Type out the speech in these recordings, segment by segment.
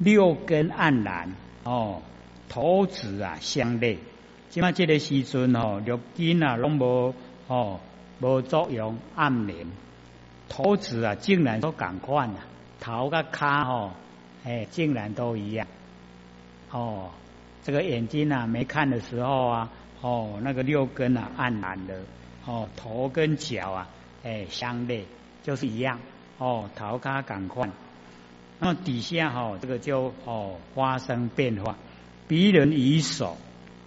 六根黯然哦，头子啊相类。即嘛这个时阵哦，六根啊拢无哦无作用暗眠，头子啊竟然都赶快啊，头甲骹吼，哎竟然都一样哦。这个眼睛啊没看的时候啊，哦那个六根啊暗然的哦，头跟脚啊哎相类，就是一样哦，头骹赶快。那么底下哈这个就哦发生变化，鼻人以手。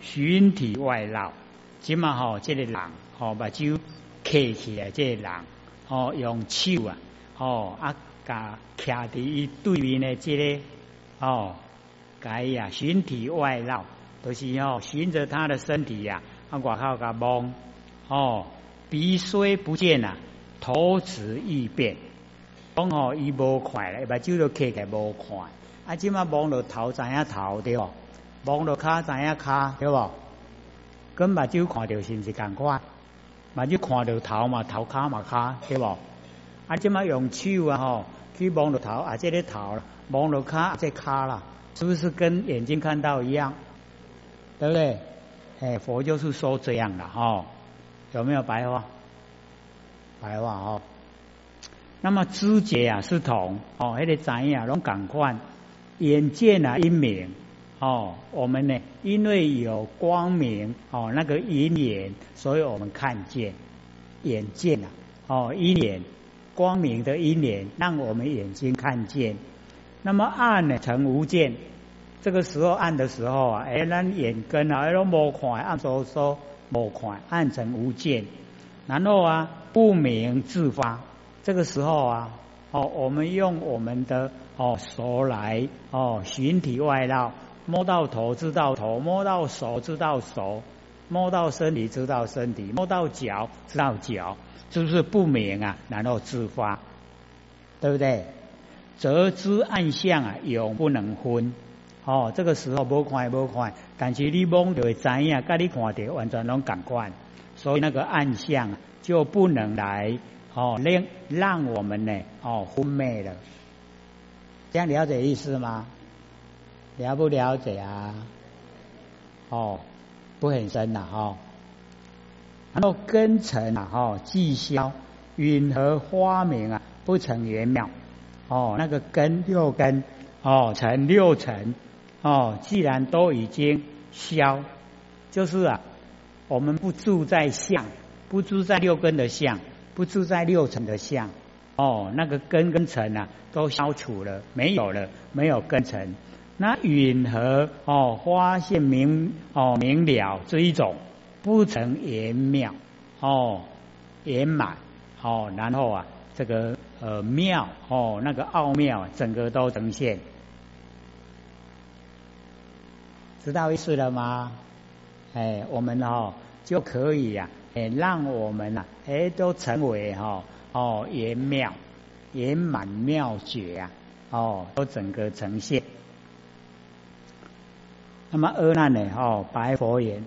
寻体外绕，即嘛吼，这个人吼把手揢起来，这个人哦用手啊，哦啊，甲徛伫伊对面的这个哦，改呀寻体外绕，都是吼循着他的身体呀，啊外口甲望，哦鼻虽不见啊，头直易变，讲吼伊无快咧，把手都起来无快，啊即嘛望到头知影头对哦。望到卡知影卡，对无？跟目睭看到是毋是共款？目睭看到头嘛，头卡嘛卡，对无？啊，即马用手啊吼，去望到头啊，这个头了；望到卡，这卡啦，是不是跟眼睛看到一样？对不对？哎，佛就是说这样的哈，有没有白话？白话哦。那么知觉啊是同哦，迄个知影拢共款，眼见啊一明。哦，我们呢，因为有光明哦，那个银眼，所以我们看见眼见啊，哦，银眼光明的银眼，让我们眼睛看见。那么暗呢，成无见。这个时候暗的时候啊，哎，咱眼根啊，都无看，暗说说无看，暗成无见。然后啊，不明自发。这个时候啊，哦，我们用我们的哦手来哦寻体外道。摸到头知道头，摸到手知道手，摸到身体知道身体，摸到脚知道脚，是不是不明啊？然后自发，对不对？则知暗相啊，永不能分。哦，这个时候无看无看，但是你摸就会知影，跟你看的完全拢感官，所以那个暗相就不能来哦，令让我们呢哦昏昧了。这样了解意思吗？了不了解啊？哦，不很深呐哈。然后根尘啊哈，既消允和花明啊，不成圆妙。哦，那个根六根哦，成六尘哦，既然都已经消，就是啊，我们不住在相，不住在六根的相，不住在六尘的相。哦，那个根跟尘啊，都消除了，没有了，没有根尘。那允和哦，发现明哦明了这一种不成圆妙哦圆满哦，然后啊这个呃妙哦那个奥妙整个都呈现，知道意思了吗？哎，我们哦就可以呀，哎让我们呐哎都成为哈哦圆妙圆满妙觉啊哦都整个呈现。那么阿难呢？哦，白佛言：“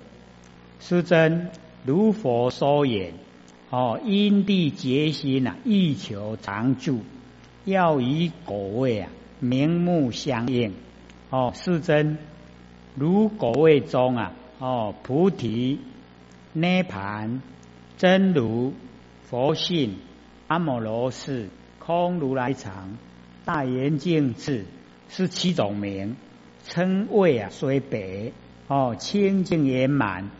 师尊，如佛说言，哦，因地结心啊，欲求常住，要以果位啊，明目相应。哦，世尊，如果位中啊，哦，菩提涅盘真如佛性阿摩罗氏空如来藏大圆净智是七种名。”称谓啊，虽白哦，清净圆满，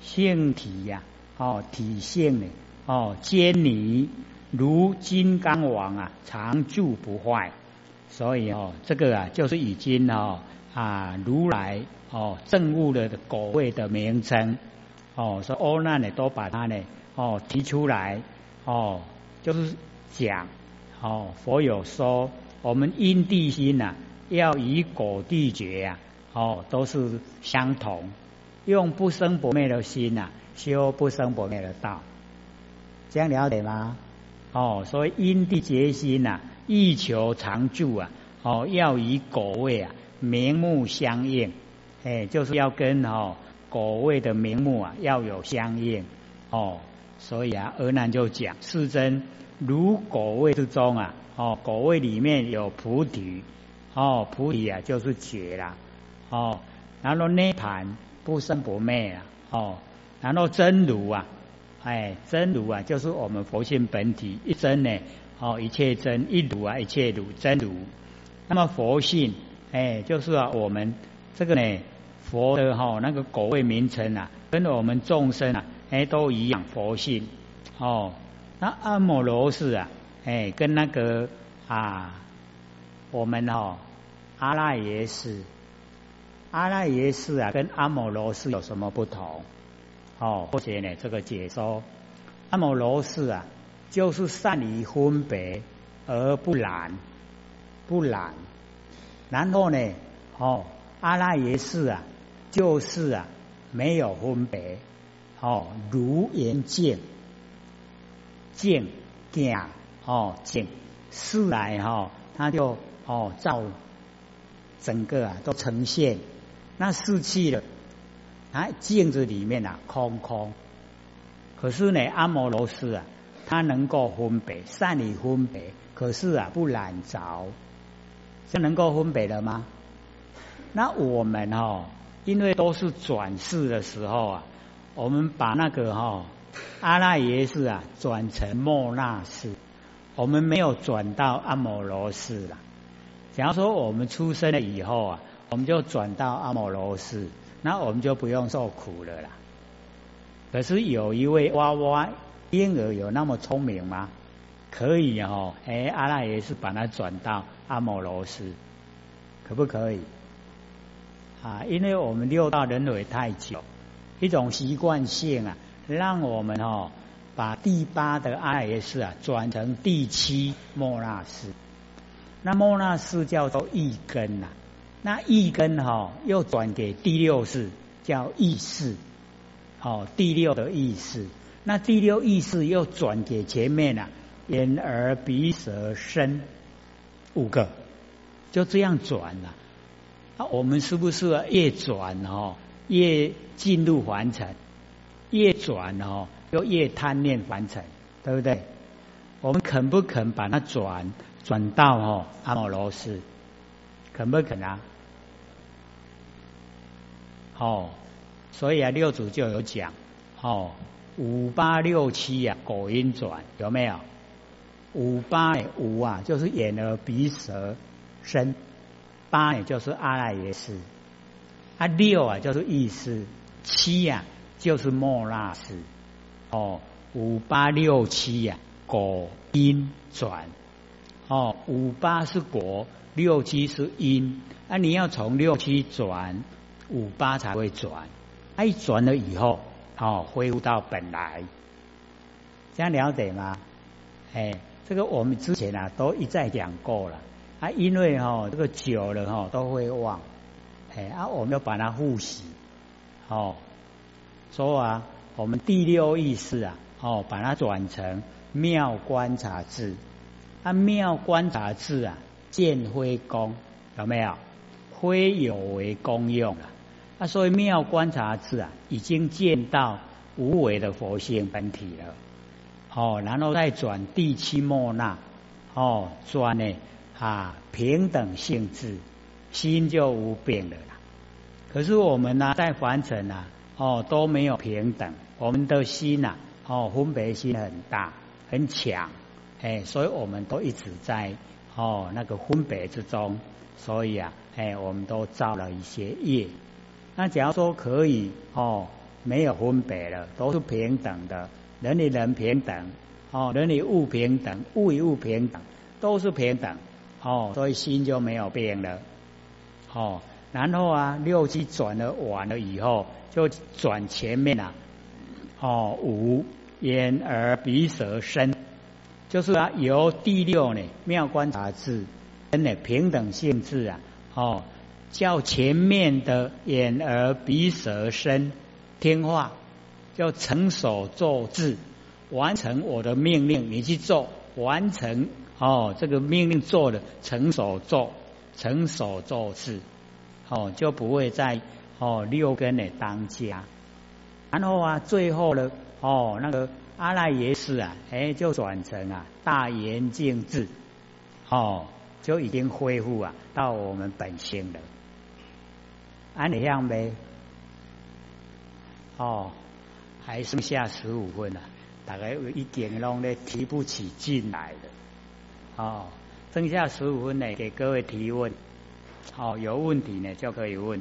性体呀，哦，体性呢，哦，坚尼如金刚王啊，常住不坏。所以哦，这个啊，就是已经哦啊，如来哦正悟的果位的名称哦，说欧难呢，都把它呢哦提出来哦，就是讲哦，佛有说我们因地心呐。要以果地觉呀，哦，都是相同，用不生不灭的心呐，修不生不灭的道，这样了解吗？哦，所以因地觉心呐，欲求常住啊，哦，要以果位啊，名目相应，哎，就是要跟哦果位的名目啊要有相应，哦，所以啊，阿难就讲世尊，如果位之中啊，哦，果位里面有菩提。哦，菩提啊就是觉啦，哦，然后涅盘不生不灭啊，哦，然后真如啊，哎，真如啊就是我们佛性本体一真呢，哦，一切真一如啊，一切如真如。那么佛性，哎，就是啊我们这个呢佛的哈那个果位名称啊，跟我们众生啊，哎都一样佛性，哦，那阿摩罗氏啊，哎，跟那个啊。我们哦，阿赖耶识，阿赖耶识啊，跟阿摩罗氏有什么不同？哦，或者呢，这个解说，阿摩罗氏啊，就是善于分别而不染，不染。然后呢，哦，阿赖耶识啊，就是啊，没有分别，哦，如眼见，见见哦见，事来哈，他就。哦，照整个啊都呈现那四气了，啊镜子里面啊空空，可是呢阿摩罗斯啊，他能够分别善于分别，可是啊不染着，这能够分别的吗？那我们哦，因为都是转世的时候啊，我们把那个哈阿赖耶识啊转成莫那识，我们没有转到阿摩罗斯了。假如说我们出生了以后啊，我们就转到阿摩罗斯，那我们就不用受苦了啦。可是有一位娃娃婴儿有那么聪明吗？可以哦，哎，阿赖耶是把它转到阿摩罗斯，可不可以？啊，因为我们六道轮回太久，一种习惯性啊，让我们哦把第八的阿赖耶识啊转成第七莫那斯。那莫那斯叫做一根呐，那一根哈又转给第六世叫意识，哦第六的意识，那第六意识又转给前面呐眼耳鼻舌身五个，就这样转了。啊，我们是不是越转哦越进入凡尘，越转哦又越贪念凡尘，对不对？我们肯不肯把它转？转到哦阿摩罗斯，肯不肯啊？哦，所以啊六祖就有讲哦五八六七呀果音转有没有？五八五啊就是眼耳鼻舌身，八也就是阿赖耶识，啊六啊就是意识，七呀就是莫那识，哦五八六七呀果因转。哦，五八是果，六七是因，啊，你要从六七转五八才会转，一转了以后，哦，恢复到本来，这样了解吗？哎，这个我们之前啊都一再讲过了，啊，因为哈这个久了哈都会忘，哎，啊，我们要把它复习，哦，说啊，我们第六意识啊，哦，把它转成妙观察智。啊，妙观察智啊，见非功有没有？非有为功用啊！啊，所以妙观察智啊，已经见到无为的佛性本体了。哦，然后再转第七莫那，哦，转呢啊平等性质，心就无变了啦。可是我们呢，在凡尘啊，哦都没有平等，我们的心呐，哦分别心很大很强。哎，所以我们都一直在哦那个分别之中，所以啊，哎，我们都造了一些业。那假如说可以哦，没有分别了，都是平等的，人与人平等，哦，人与物平等，物与物平等，都是平等，哦，所以心就没有变了，哦，然后啊，六气转了完了以后，就转前面啊，哦，五眼耳鼻舌身。就是啊，由第六呢妙观察智真的平等性质啊，哦，叫前面的眼耳鼻舌身听话，叫成手做智，完成我的命令，你去做，完成哦，这个命令做的成手做，成手做事，哦，就不会在哦六根的当家，然后啊，最后呢，哦那个。阿赖耶识啊，哎，就转成啊大圆镜智，哦，就已经恢复啊到我们本性了。安你样呗？哦，还剩下十五分了，大概有一点钟呢提不起劲来了。哦，剩下十五分呢，给各位提问。哦，有问题呢就可以问。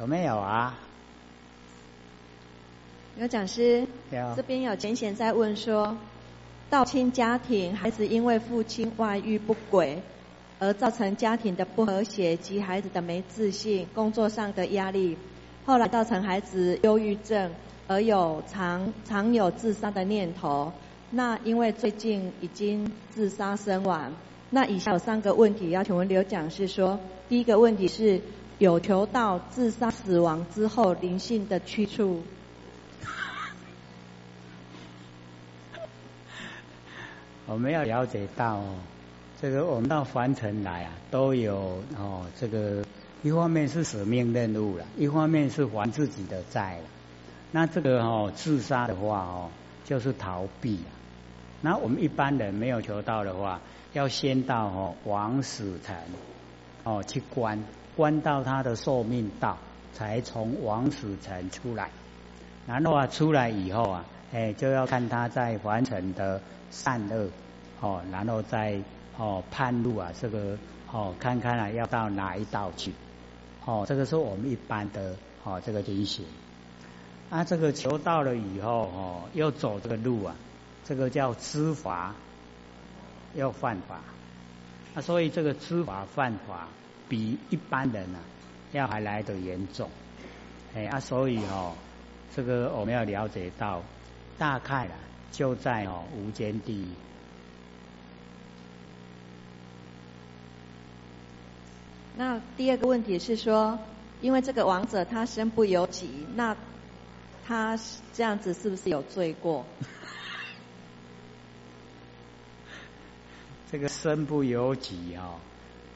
有没有啊？有讲师，有。这边有浅显在问说，道亲家庭孩子因为父亲外遇不轨，而造成家庭的不和谐及孩子的没自信、工作上的压力，后来造成孩子忧郁症，而有常常有自杀的念头。那因为最近已经自杀身亡。那以下有三个问题要请问刘讲师说，第一个问题是。有求到自杀死亡之后灵性的去处，我们要了解到，这个我们到凡尘来啊，都有哦，这个一方面是使命任务了，一方面是还自己的债了。那这个哦，自杀的话哦，就是逃避。那我们一般人没有求到的话，要先到哦王死城哦去关。关到他的寿命到，才从王死城出来。然后啊，出来以后啊，哎，就要看他在凡尘的善恶，哦，然后再哦判路啊，这个哦看看啊，要到哪一道去？哦，这个是我们一般的哦这个情形。啊，这个求到了以后哦，又走这个路啊，这个叫知法，要犯法。啊，所以这个知法犯法。比一般人啊要还来得严重，哎啊，所以哦，这个我们要了解到，大概啊就在哦无间地狱。那第二个问题是说，因为这个王者他身不由己，那他这样子是不是有罪过？这个身不由己啊。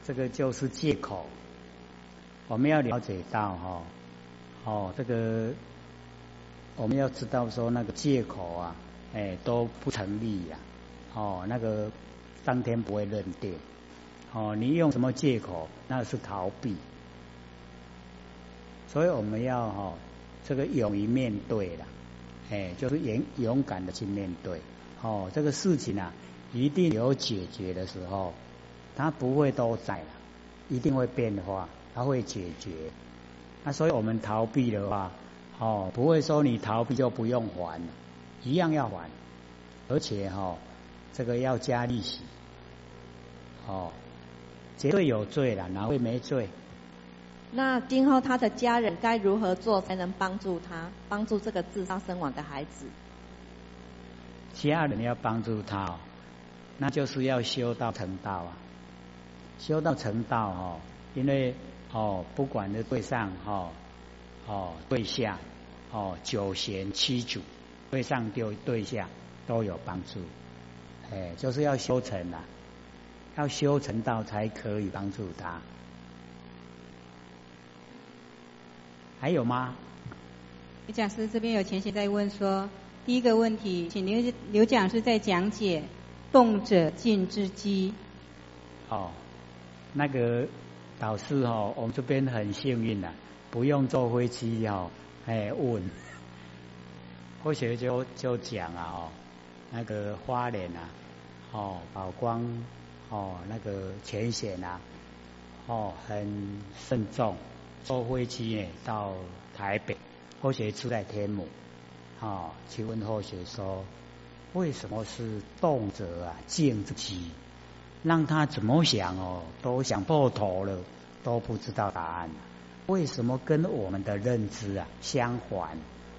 这个就是借口，我们要了解到哈，哦，这个我们要知道说那个借口啊，哎都不成立呀，哦，那个当天不会认定，哦，你用什么借口？那是逃避，所以我们要哈这个勇于面对了，哎，就是勇勇敢的去面对，哦，这个事情啊一定有解决的时候。它不会都在了，一定会变化，它会解决。那所以我们逃避的话，哦，不会说你逃避就不用还，一样要还，而且哈，这个要加利息，哦，绝对有罪了，哪会没罪？那今后他的家人该如何做才能帮助他，帮助这个自杀身亡的孩子？家人要帮助他，那就是要修道成道啊。修道成道哦，因为哦，不管是对上哦，哦对下哦九贤七祖，对上对对下都有帮助，哎，就是要修成啊，要修成道才可以帮助他。还有吗？刘讲师这边有前贤在问说，第一个问题，请刘刘讲师在讲解动者静之机。哦。那个导师哦，我们这边很幸运的，不用坐飞机哦，哎问，或许就就讲啊哦，那个花莲啊，哦宝光哦那个浅显啊，哦很慎重，坐飞机呢到台北，或许住在天母，哦去问或许说，为什么是动者啊静之机？让他怎么想哦，都想破头了，都不知道答案。为什么跟我们的认知啊相反？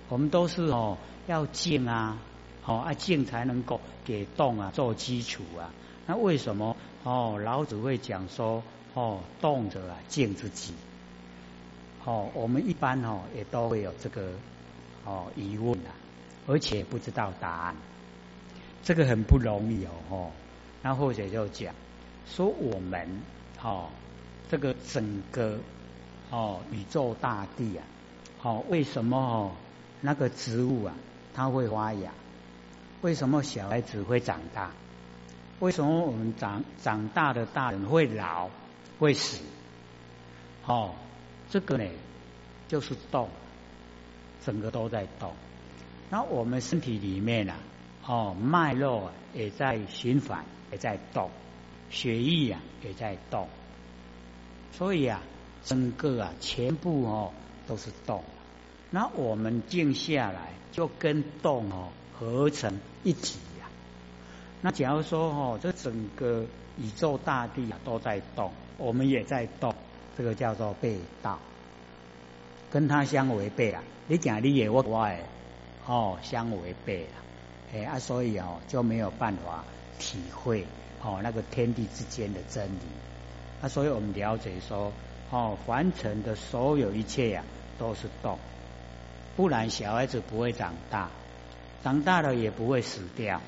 我们都是哦要静啊，哦啊静才能够给动啊做基础啊。那为什么哦老子会讲说哦动者啊静自己？哦我们一般哦也都会有这个哦疑问啊，而且不知道答案，这个很不容易哦哦。那或者就讲说我们哦，这个整个哦宇宙大地啊，哦，为什么哦那个植物啊它会发芽？为什么小孩子会长大？为什么我们长长大的大人会老会死？哦，这个呢就是动，整个都在动。那我们身体里面啊，哦脉络也在循环，也在动，血液啊也在动，所以啊，整个啊全部哦都是动。那我们静下来，就跟动哦合成一体。那假如说哦，这整个宇宙大地啊都在动，我们也在动，这个叫做背道，跟它相违背啊。你讲你也我我诶。哦，相违背啊，哎啊，所以哦就没有办法体会哦那个天地之间的真理。那，所以我们了解说，哦，凡尘的所有一切呀都是动，不然小孩子不会长大，长大了也不会死掉。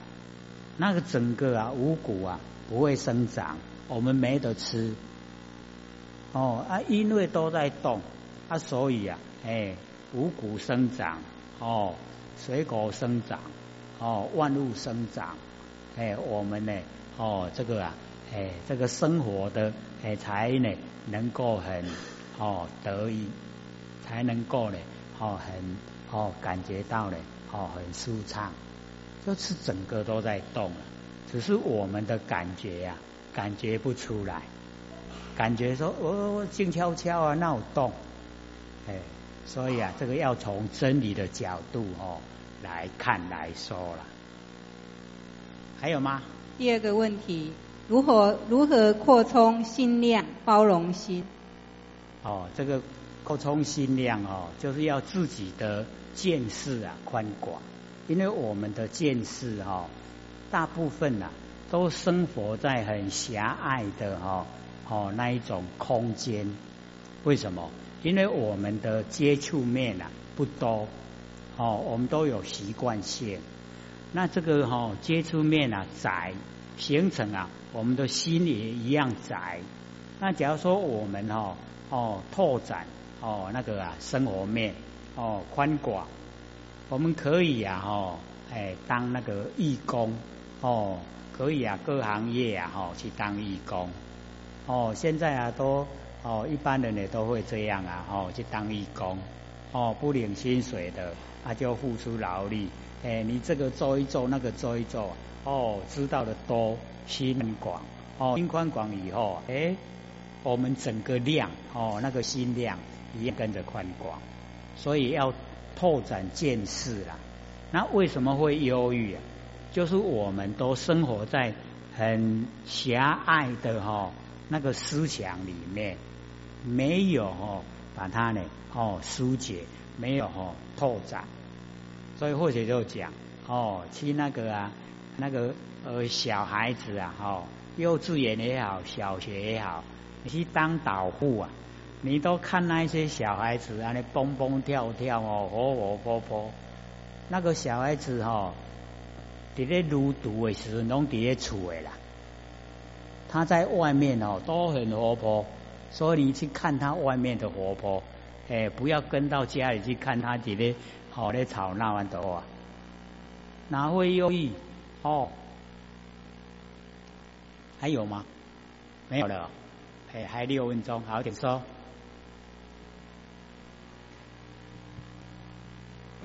那个整个啊五谷啊不会生长，我们没得吃。哦啊，因为都在动，啊，所以啊，哎，五谷生长，哦。水果生长，哦，万物生长，哎，我们呢，哦，这个啊，哎，这个生活的哎才呢能够很哦得意，才能够呢，哦很哦感觉到呢，哦很舒畅，就是整个都在动了，只是我们的感觉呀，感觉不出来，感觉说哦静悄悄啊，那有动，哎。所以啊，这个要从真理的角度哦来看来说了。还有吗？第二个问题，如何如何扩充心量、包容心？哦，这个扩充心量哦，就是要自己的见识啊宽广，因为我们的见识哈，大部分呐都生活在很狭隘的哈哦那一种空间，为什么？因为我们的接触面啊不多，哦，我们都有习惯性。那这个哈接触面啊窄，形成啊我们的心也一样窄。那假如说我们哈哦拓展哦那个啊生活面哦宽广，我们可以啊哈哎当那个义工哦可以啊各行业啊哈去当义工。哦现在啊都。哦，一般人也都会这样啊，哦，去当义工，哦，不领薪水的，他就付出劳力，哎，你这个做一做，那个做一做，哦，知道的多，心很广，哦，心宽广以后，哎，我们整个量，哦，那个心量也跟着宽广，所以要拓展见识啦。那为什么会忧郁啊？就是我们都生活在很狭隘的哈那个思想里面。没有哦，把它呢哦疏解，没有哦拓展，所以或者就讲哦，去那个啊那个呃小孩子啊哈，幼稚园也好，小学也好，你去当导护啊，你都看那些小孩子啊，那蹦蹦跳跳哦，活活泼泼，那个小孩子哈，伫咧入读的时候，拢伫咧厝的啦，他在外面哦都很活泼。所以你去看他外面的活泼，哎，不要跟到家里去看他这里好的吵闹完的话，哪会忧郁？哦，还有吗？没有了，哎，还六分钟，好，请说。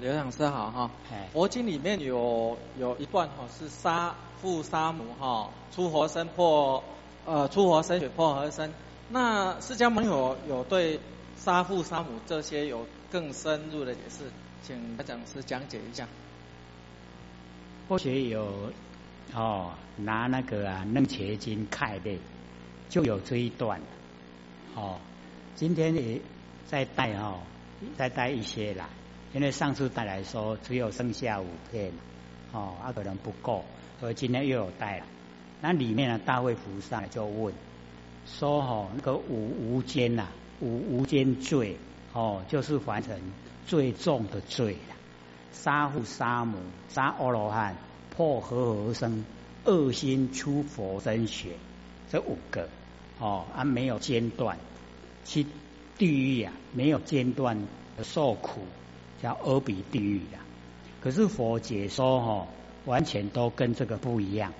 刘讲师好哈，佛经里面有有一段哈是杀父杀母哈，出活身破呃出活身血破而生。那释迦牟尼有有对杀父杀母这些有更深入的解释，请讲师讲解一下。或许有哦，拿那个啊《楞伽经》看的，就有这一段。哦，今天也再带哦，再带一些来，因为上次带来说只有剩下五片，哦，啊可能不够，所以今天又有带了。那里面呢，大卫菩萨就问。说哦，那个五无间呐，五无间罪哦，就是凡尘最重的罪了。杀父杀母，杀阿罗汉，破和合生，恶心出佛身血，这五个哦，啊没有间断，去地狱啊没有间断受苦，叫阿鼻地狱呀。可是佛解说哈，完全都跟这个不一样。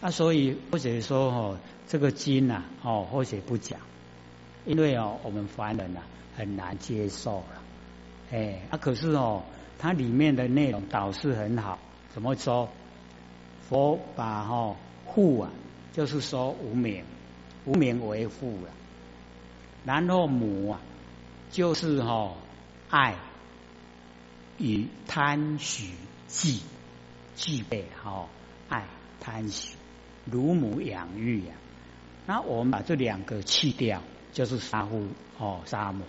啊，所以或者说哈，这个经呐，哦，或许不讲，因为哦，我们凡人呐很难接受了。哎，啊，可是哦，它里面的内容导是很好。怎么说？佛把哈父啊，就是说无名，无名为父了。然后母啊，就是哈爱与贪许具具备哈爱贪许乳母养育呀。那我们把这两个去掉，就是杀父哦杀母，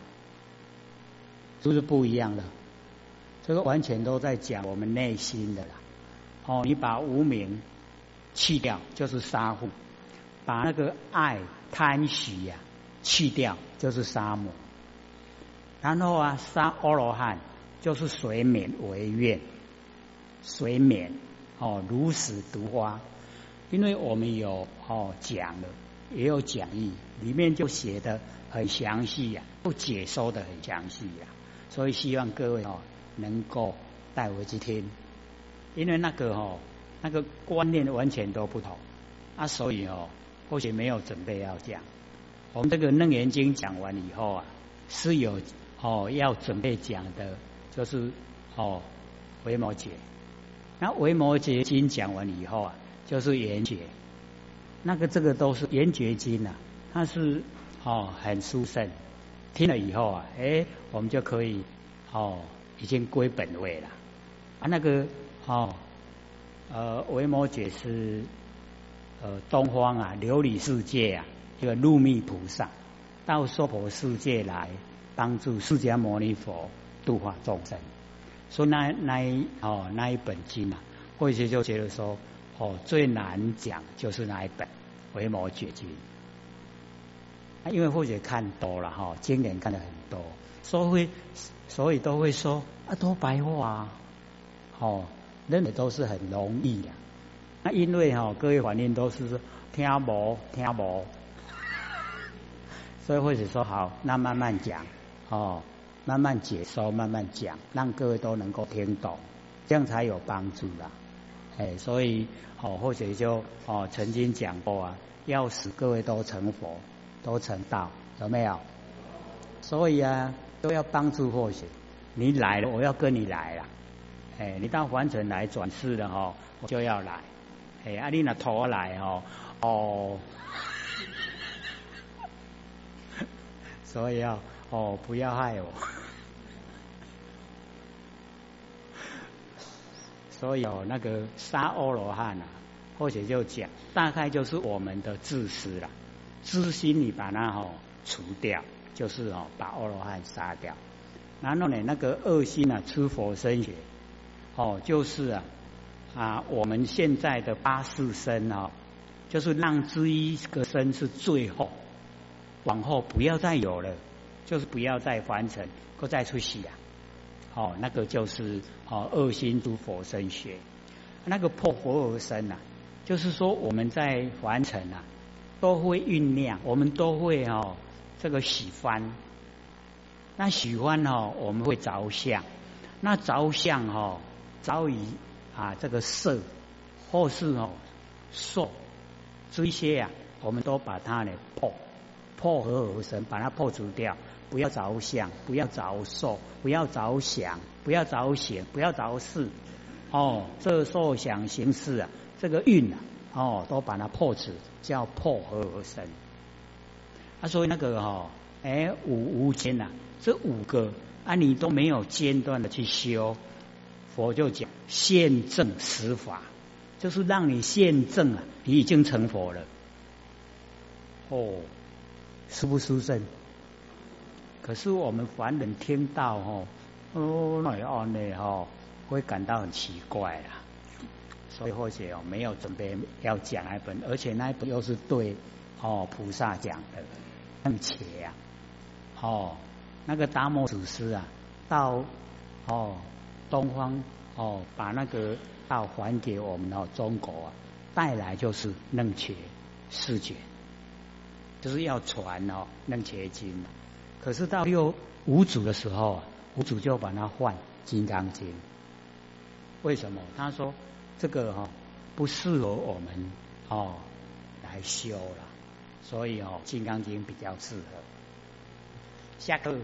是不是不一样的？这个完全都在讲我们内心的啦。哦，你把无名去掉，就是杀父；把那个爱贪喜呀。去掉就是沙母，然后啊，杀阿罗汉就是随免为愿，随免哦如实读花，因为我们有哦讲了，也有讲义，里面就写的很详细呀，都解说的很详细呀，所以希望各位哦能够带回去听，因为那个哦那个观念完全都不同。啊，所以哦或许没有准备要讲。我们这个《楞严经》讲完以后啊，是有哦要准备讲的，就是哦维摩诘。那维摩诘经讲完以后啊，就是圆觉。那个这个都是圆觉经啊，它是哦很殊胜。听了以后啊，哎，我们就可以哦已经归本位了。啊，那个哦呃维摩诘是呃东方啊琉璃世界啊。这个入密菩萨到娑婆世界来帮助释迦牟尼佛度化众生，所以那那一哦那一本经啊，或许就觉得说哦最难讲就是那一本《维摩诘经》，因为或许看多了哈，经典看的很多，所以所以都会说啊多白话，哦，认为都是很容易的。那因为哈各位反应都是听无听无。所以或者说好，那慢慢讲哦，慢慢解说，慢慢讲，让各位都能够听懂，这样才有帮助啦。哎，所以哦，或者就哦，曾经讲过啊，要使各位都成佛，都成道，有没有？所以啊，都要帮助或许你来了，我要跟你来了。哎，你到凡尘来转世了哈，我就要来。哎，阿丽娜头来哦，哦。所以要哦，不要害我。所以哦，那个杀阿罗汉啊，或者就讲，大概就是我们的自私了，自心你把它哦除掉，就是哦把阿罗汉杀掉。然后呢，那个恶心啊，出佛身血，哦，就是啊啊，我们现在的八世身哦，就是让这一个身是最后。往后不要再有了，就是不要再凡尘，不再出息啊！哦，那个就是哦恶心诸佛身学，那个破佛而生呐，就是说我们在凡尘啊，都会酝酿，我们都会哦这个喜欢，那喜欢哦我们会着相，那着相哦着于啊这个色或是哦受。这些呀，我们都把它呢破。破合而生，把它破除掉，不要着想，不要着受，不要着想，不要着行，不要着事。哦，这受想行识啊，这个运啊，哦，都把它破除，叫破合而生。他说那个哈，哎，五无间呐，这五个啊，你都没有间断的去修，佛就讲现证实法，就是让你现证啊，你已经成佛了。哦。殊不殊胜？可是我们凡人听到哦，哦，那样呢哈，会感到很奇怪啦。所以或许哦，没有准备要讲那本，而且那一本又是对哦菩萨讲的，而且呀，哦，那个达摩祖师啊，到哦东方哦，把那个道还给我们哦中国啊，带来就是楞伽世界。就是要传哦《楞伽经》，可是到六五祖的时候，五祖就把它换《金刚经》。为什么？他说这个哈不适合我们哦来修了，所以哦《金刚经》比较适合。下课。